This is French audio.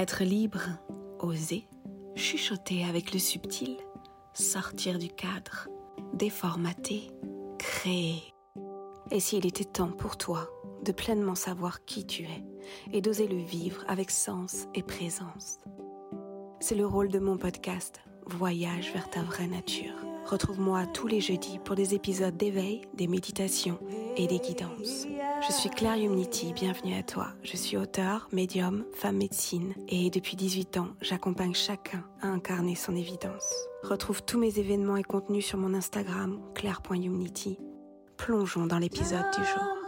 Être libre, oser, chuchoter avec le subtil, sortir du cadre, déformater, créer. Et s'il était temps pour toi de pleinement savoir qui tu es et d'oser le vivre avec sens et présence C'est le rôle de mon podcast Voyage vers ta vraie nature. Retrouve-moi tous les jeudis pour des épisodes d'éveil, des méditations et des guidances je suis Claire Humniti, bienvenue à toi. Je suis auteur, médium, femme médecine et depuis 18 ans, j'accompagne chacun à incarner son évidence. Retrouve tous mes événements et contenus sur mon Instagram, claire.humniti. Plongeons dans l'épisode du jour.